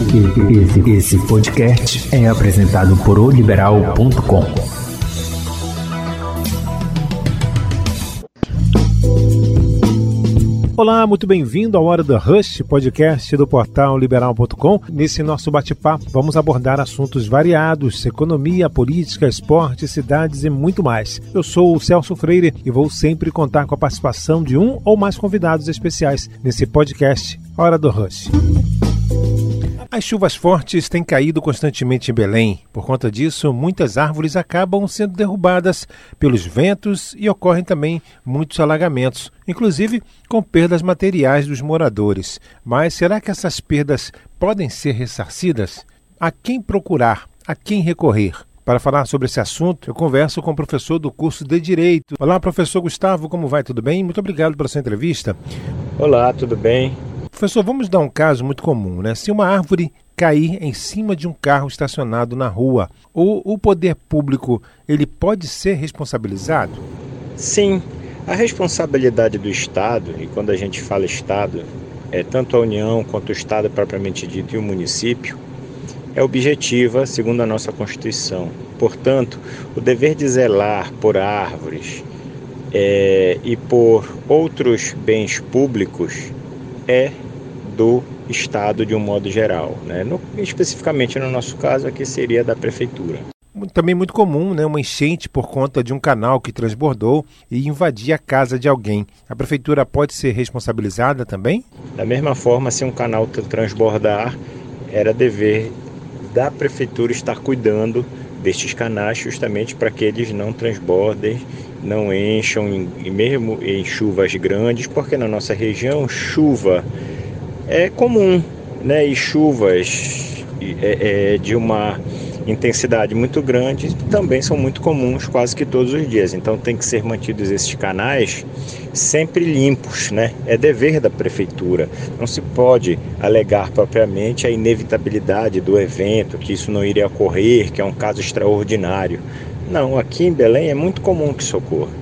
Esse, esse podcast é apresentado por oliberal.com. Olá, muito bem-vindo à Hora do Rush, podcast do portal liberal.com. Nesse nosso bate-papo, vamos abordar assuntos variados: economia, política, esporte, cidades e muito mais. Eu sou o Celso Freire e vou sempre contar com a participação de um ou mais convidados especiais nesse podcast Hora do Rush. As chuvas fortes têm caído constantemente em Belém. Por conta disso, muitas árvores acabam sendo derrubadas pelos ventos e ocorrem também muitos alagamentos, inclusive com perdas materiais dos moradores. Mas será que essas perdas podem ser ressarcidas? A quem procurar? A quem recorrer? Para falar sobre esse assunto, eu converso com o professor do curso de Direito. Olá, professor Gustavo, como vai? Tudo bem? Muito obrigado pela sua entrevista. Olá, tudo bem? Professor, vamos dar um caso muito comum, né? Se uma árvore cair em cima de um carro estacionado na rua, o, o poder público ele pode ser responsabilizado? Sim, a responsabilidade do Estado, e quando a gente fala Estado, é tanto a União quanto o Estado propriamente dito e o município, é objetiva segundo a nossa Constituição. Portanto, o dever de zelar por árvores é, e por outros bens públicos é do Estado de um modo geral. Né? No, especificamente no nosso caso, aqui seria da Prefeitura. Também muito comum, né, uma enchente por conta de um canal que transbordou e invadir a casa de alguém. A prefeitura pode ser responsabilizada também? Da mesma forma, se um canal transbordar, era dever da prefeitura estar cuidando destes canais justamente para que eles não transbordem, não encham, e mesmo em chuvas grandes, porque na nossa região chuva é comum, né? E chuvas é, é, de uma intensidade muito grande também são muito comuns quase que todos os dias. Então tem que ser mantidos esses canais sempre limpos, né? É dever da prefeitura. Não se pode alegar propriamente a inevitabilidade do evento, que isso não iria ocorrer, que é um caso extraordinário. Não, aqui em Belém é muito comum que isso ocorra.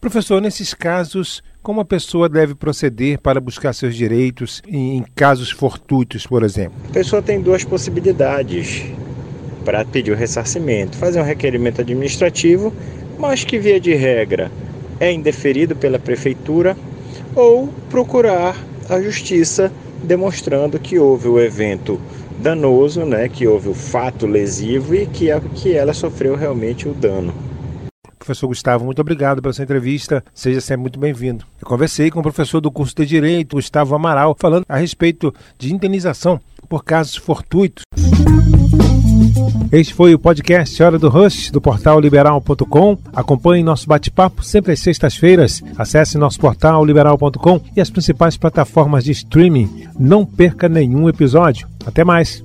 Professor, nesses casos, como a pessoa deve proceder para buscar seus direitos em casos fortuitos, por exemplo? A pessoa tem duas possibilidades para pedir o ressarcimento: fazer um requerimento administrativo, mas que, via de regra, é indeferido pela prefeitura, ou procurar a justiça demonstrando que houve o evento danoso, né, que houve o fato lesivo e que, que ela sofreu realmente o dano. Professor Gustavo, muito obrigado pela sua entrevista. Seja sempre muito bem-vindo. Eu conversei com o professor do curso de Direito, Gustavo Amaral, falando a respeito de indenização por casos fortuitos. Este foi o podcast Hora do Rush, do portal liberal.com. Acompanhe nosso bate-papo sempre às sextas-feiras. Acesse nosso portal liberal.com e as principais plataformas de streaming. Não perca nenhum episódio. Até mais!